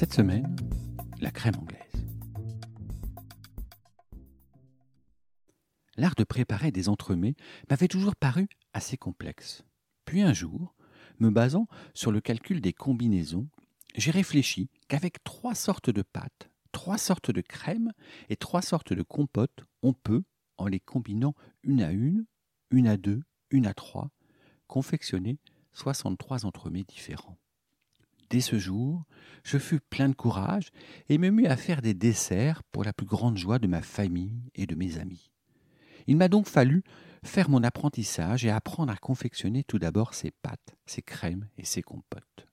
Cette semaine, la crème anglaise. L'art de préparer des entremets m'avait toujours paru assez complexe. Puis un jour, me basant sur le calcul des combinaisons, j'ai réfléchi qu'avec trois sortes de pâtes, trois sortes de crèmes et trois sortes de compotes, on peut, en les combinant une à une, une à deux, une à trois, confectionner 63 entremets différents. Dès ce jour, je fus plein de courage et me mis à faire des desserts pour la plus grande joie de ma famille et de mes amis. Il m'a donc fallu faire mon apprentissage et apprendre à confectionner tout d'abord ces pâtes, ces crèmes et ces compotes.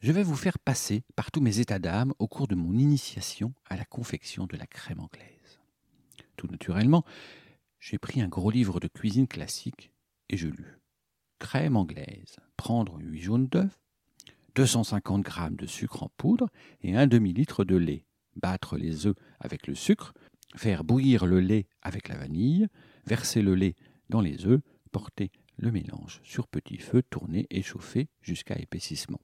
Je vais vous faire passer par tous mes états d'âme au cours de mon initiation à la confection de la crème anglaise. Tout naturellement, j'ai pris un gros livre de cuisine classique et je lus. Crème anglaise. Prendre 8 jaunes d'œufs, 250 g de sucre en poudre et un demi-litre de lait. Battre les œufs avec le sucre, faire bouillir le lait avec la vanille, verser le lait dans les œufs, porter le mélange sur petit feu, tourner et chauffer jusqu'à épaississement.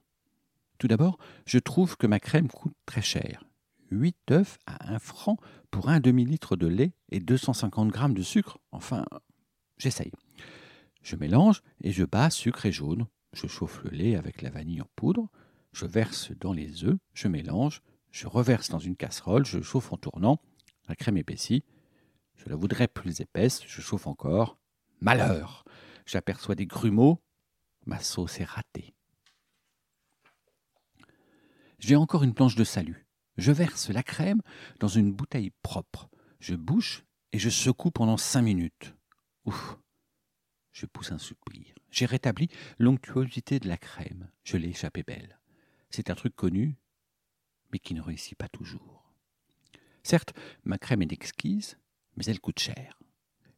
Tout d'abord, je trouve que ma crème coûte très cher. 8 œufs à 1 franc pour un demi-litre de lait et 250 g de sucre. Enfin, j'essaye. Je mélange et je bats sucre et jaune. Je chauffe le lait avec la vanille en poudre. Je verse dans les œufs, je mélange, je reverse dans une casserole, je chauffe en tournant. La crème épaissit. Je la voudrais plus épaisse, je chauffe encore. Malheur J'aperçois des grumeaux. Ma sauce est ratée. J'ai encore une planche de salut. Je verse la crème dans une bouteille propre. Je bouche et je secoue pendant cinq minutes. Ouf Je pousse un soupir. J'ai rétabli l'onctuosité de la crème. Je l'ai échappé belle. C'est un truc connu, mais qui ne réussit pas toujours. Certes, ma crème est exquise, mais elle coûte cher.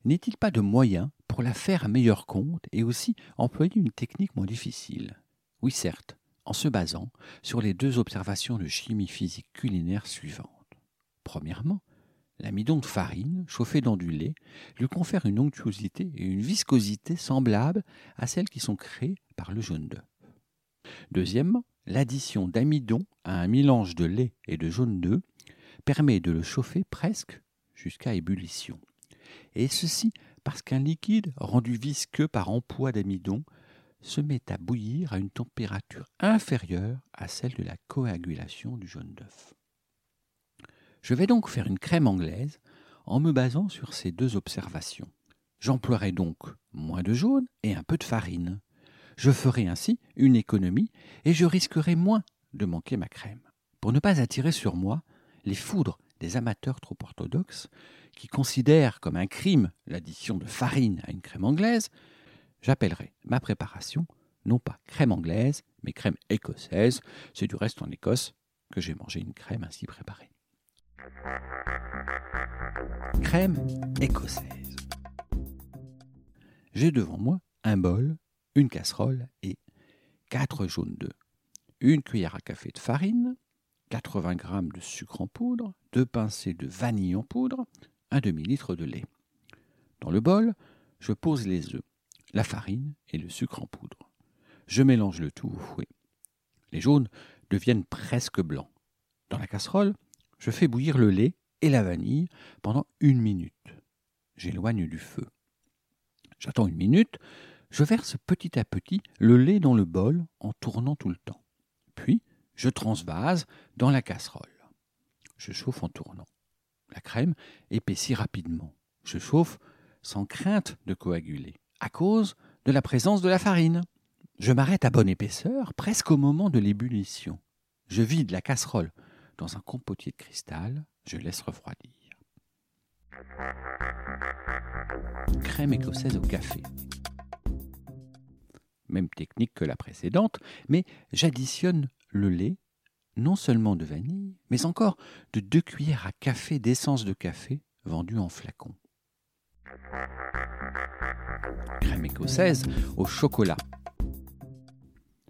N'est-il pas de moyen pour la faire à meilleur compte et aussi employer une technique moins difficile? Oui, certes, en se basant sur les deux observations de chimie physique culinaire suivantes. Premièrement, l'amidon de farine, chauffé dans du lait, lui confère une onctuosité et une viscosité semblables à celles qui sont créées par le jaune d'œuf. Deuxièmement, l'addition d'amidon à un mélange de lait et de jaune d'œuf permet de le chauffer presque jusqu'à ébullition. Et ceci parce qu'un liquide rendu visqueux par emploi d'amidon se met à bouillir à une température inférieure à celle de la coagulation du jaune d'œuf. Je vais donc faire une crème anglaise en me basant sur ces deux observations. J'emploierai donc moins de jaune et un peu de farine. Je ferai ainsi une économie et je risquerai moins de manquer ma crème. Pour ne pas attirer sur moi les foudres des amateurs trop orthodoxes qui considèrent comme un crime l'addition de farine à une crème anglaise, j'appellerai ma préparation non pas crème anglaise, mais crème écossaise. C'est du reste en Écosse que j'ai mangé une crème ainsi préparée. Crème écossaise. J'ai devant moi un bol, une casserole et quatre jaunes d'œufs, une cuillère à café de farine, 80 g de sucre en poudre, deux pincées de vanille en poudre, un demi-litre de lait. Dans le bol, je pose les œufs, la farine et le sucre en poudre. Je mélange le tout au fouet. Les jaunes deviennent presque blancs. Dans la casserole, je fais bouillir le lait et la vanille pendant une minute. J'éloigne du feu. J'attends une minute, je verse petit à petit le lait dans le bol en tournant tout le temps. Puis, je transvase dans la casserole. Je chauffe en tournant. La crème épaissit rapidement. Je chauffe sans crainte de coaguler, à cause de la présence de la farine. Je m'arrête à bonne épaisseur, presque au moment de l'ébullition. Je vide la casserole dans un compotier de cristal, je laisse refroidir. Crème écossaise au café. Même technique que la précédente, mais j'additionne le lait, non seulement de vanille, mais encore de deux cuillères à café d'essence de café vendue en flacon. Crème écossaise au chocolat.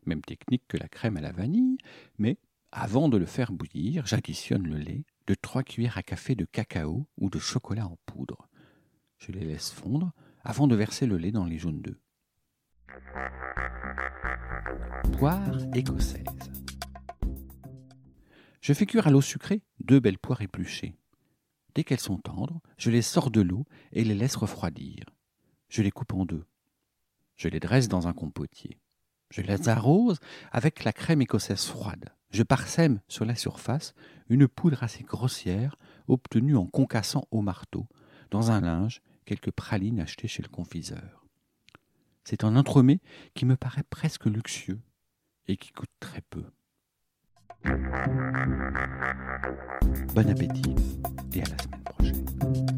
Même technique que la crème à la vanille, mais avant de le faire bouillir, j'additionne le lait de 3 cuillères à café de cacao ou de chocolat en poudre. Je les laisse fondre avant de verser le lait dans les jaunes d'œufs. Poire écossaise. Je fais cuire à l'eau sucrée deux belles poires épluchées. Dès qu'elles sont tendres, je les sors de l'eau et les laisse refroidir. Je les coupe en deux. Je les dresse dans un compotier. Je les arrose avec la crème écossaise froide. Je parsème sur la surface une poudre assez grossière obtenue en concassant au marteau, dans un linge, quelques pralines achetées chez le confiseur. C'est un entremets qui me paraît presque luxueux et qui coûte très peu. Bon appétit et à la semaine prochaine.